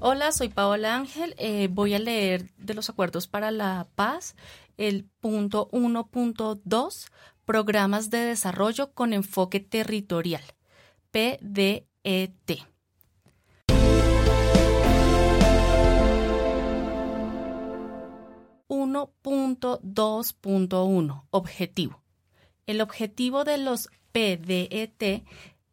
Hola, soy Paola Ángel. Eh, voy a leer de los acuerdos para la paz el punto 1.2, programas de desarrollo con enfoque territorial, PDET. 1.2.1 Objetivo. El objetivo de los PDET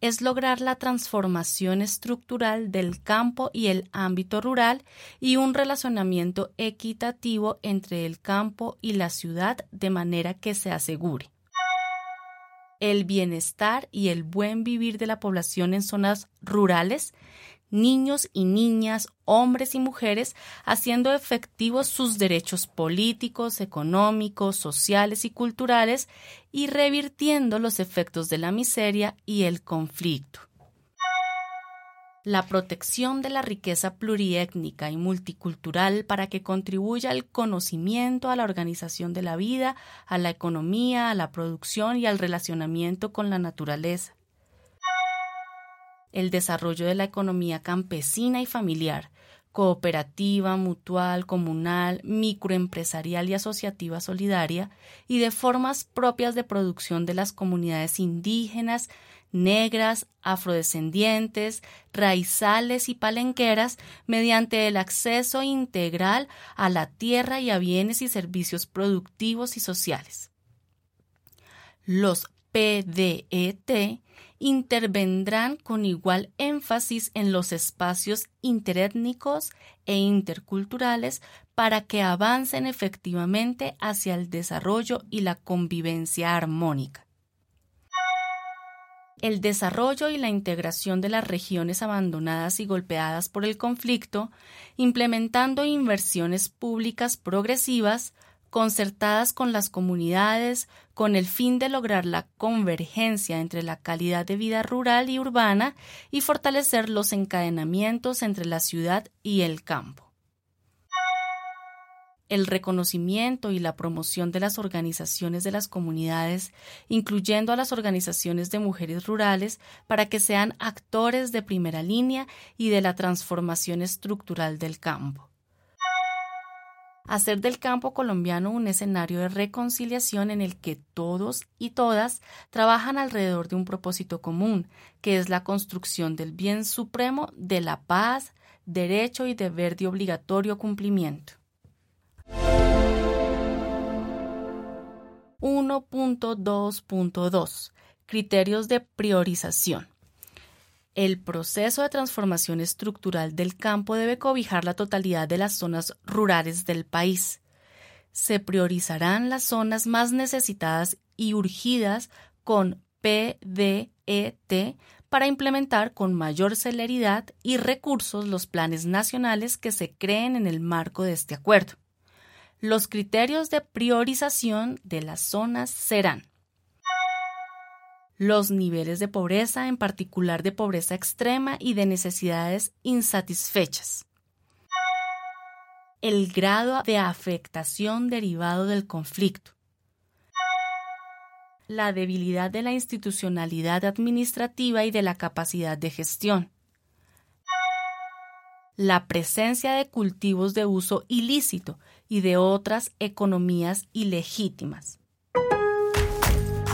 es lograr la transformación estructural del campo y el ámbito rural y un relacionamiento equitativo entre el campo y la ciudad de manera que se asegure. El bienestar y el buen vivir de la población en zonas rurales niños y niñas, hombres y mujeres, haciendo efectivos sus derechos políticos, económicos, sociales y culturales y revirtiendo los efectos de la miseria y el conflicto. La protección de la riqueza pluriétnica y multicultural para que contribuya al conocimiento, a la organización de la vida, a la economía, a la producción y al relacionamiento con la naturaleza el desarrollo de la economía campesina y familiar, cooperativa, mutual, comunal, microempresarial y asociativa solidaria, y de formas propias de producción de las comunidades indígenas, negras, afrodescendientes, raizales y palenqueras mediante el acceso integral a la tierra y a bienes y servicios productivos y sociales. Los PDET intervendrán con igual énfasis en los espacios interétnicos e interculturales para que avancen efectivamente hacia el desarrollo y la convivencia armónica. El desarrollo y la integración de las regiones abandonadas y golpeadas por el conflicto, implementando inversiones públicas progresivas, concertadas con las comunidades con el fin de lograr la convergencia entre la calidad de vida rural y urbana y fortalecer los encadenamientos entre la ciudad y el campo. El reconocimiento y la promoción de las organizaciones de las comunidades, incluyendo a las organizaciones de mujeres rurales, para que sean actores de primera línea y de la transformación estructural del campo hacer del campo colombiano un escenario de reconciliación en el que todos y todas trabajan alrededor de un propósito común, que es la construcción del bien supremo de la paz, derecho y deber de obligatorio cumplimiento. 1.2.2 Criterios de priorización. El proceso de transformación estructural del campo debe cobijar la totalidad de las zonas rurales del país. Se priorizarán las zonas más necesitadas y urgidas con PDET para implementar con mayor celeridad y recursos los planes nacionales que se creen en el marco de este acuerdo. Los criterios de priorización de las zonas serán los niveles de pobreza, en particular de pobreza extrema y de necesidades insatisfechas. El grado de afectación derivado del conflicto. La debilidad de la institucionalidad administrativa y de la capacidad de gestión. La presencia de cultivos de uso ilícito y de otras economías ilegítimas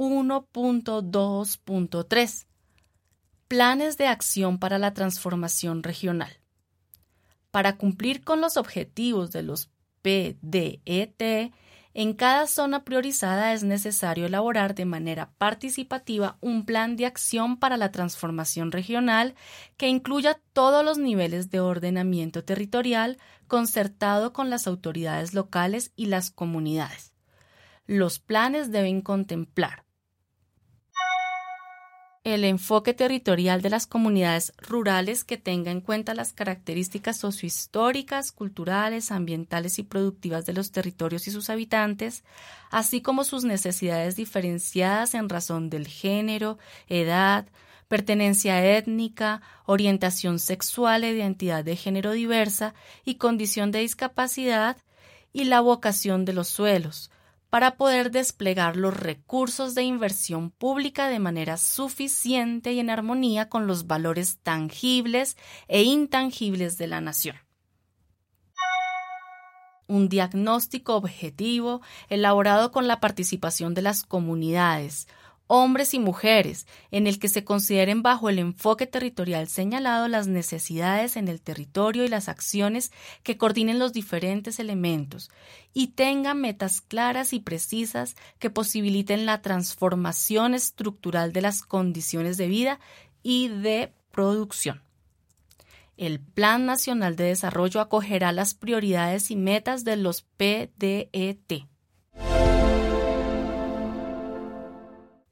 1.2.3 Planes de acción para la transformación regional. Para cumplir con los objetivos de los PDET, en cada zona priorizada es necesario elaborar de manera participativa un plan de acción para la transformación regional que incluya todos los niveles de ordenamiento territorial concertado con las autoridades locales y las comunidades. Los planes deben contemplar el enfoque territorial de las comunidades rurales que tenga en cuenta las características sociohistóricas, culturales, ambientales y productivas de los territorios y sus habitantes, así como sus necesidades diferenciadas en razón del género, edad, pertenencia étnica, orientación sexual e identidad de género diversa y condición de discapacidad, y la vocación de los suelos, para poder desplegar los recursos de inversión pública de manera suficiente y en armonía con los valores tangibles e intangibles de la nación. Un diagnóstico objetivo elaborado con la participación de las comunidades, hombres y mujeres, en el que se consideren bajo el enfoque territorial señalado las necesidades en el territorio y las acciones que coordinen los diferentes elementos y tengan metas claras y precisas que posibiliten la transformación estructural de las condiciones de vida y de producción. El Plan Nacional de Desarrollo acogerá las prioridades y metas de los PDET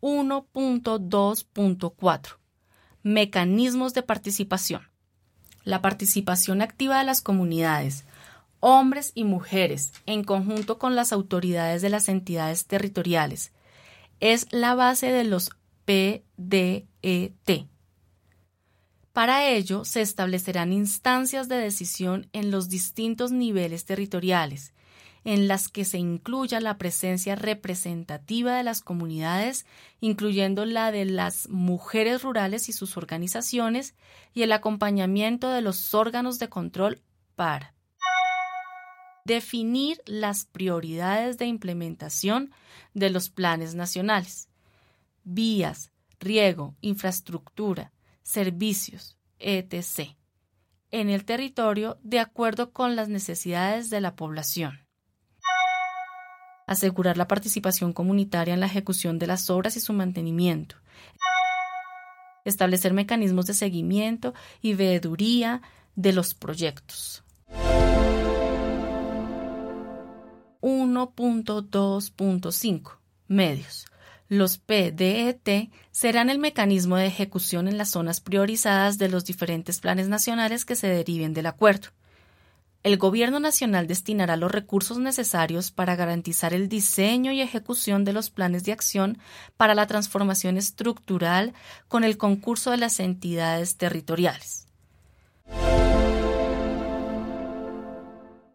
1.2.4 Mecanismos de participación. La participación activa de las comunidades, hombres y mujeres, en conjunto con las autoridades de las entidades territoriales, es la base de los PDET. Para ello, se establecerán instancias de decisión en los distintos niveles territoriales, en las que se incluya la presencia representativa de las comunidades, incluyendo la de las mujeres rurales y sus organizaciones, y el acompañamiento de los órganos de control para definir las prioridades de implementación de los planes nacionales, vías, riego, infraestructura, servicios, etc., en el territorio de acuerdo con las necesidades de la población asegurar la participación comunitaria en la ejecución de las obras y su mantenimiento, establecer mecanismos de seguimiento y veeduría de los proyectos. 1.2.5 Medios. Los PDET serán el mecanismo de ejecución en las zonas priorizadas de los diferentes planes nacionales que se deriven del acuerdo. El Gobierno Nacional destinará los recursos necesarios para garantizar el diseño y ejecución de los planes de acción para la transformación estructural con el concurso de las entidades territoriales.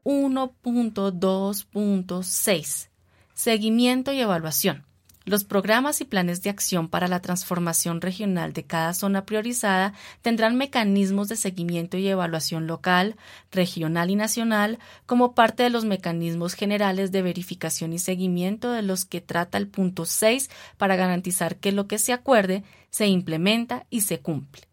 1.2.6 Seguimiento y evaluación. Los programas y planes de acción para la transformación regional de cada zona priorizada tendrán mecanismos de seguimiento y evaluación local, regional y nacional como parte de los mecanismos generales de verificación y seguimiento de los que trata el punto 6 para garantizar que lo que se acuerde se implementa y se cumple.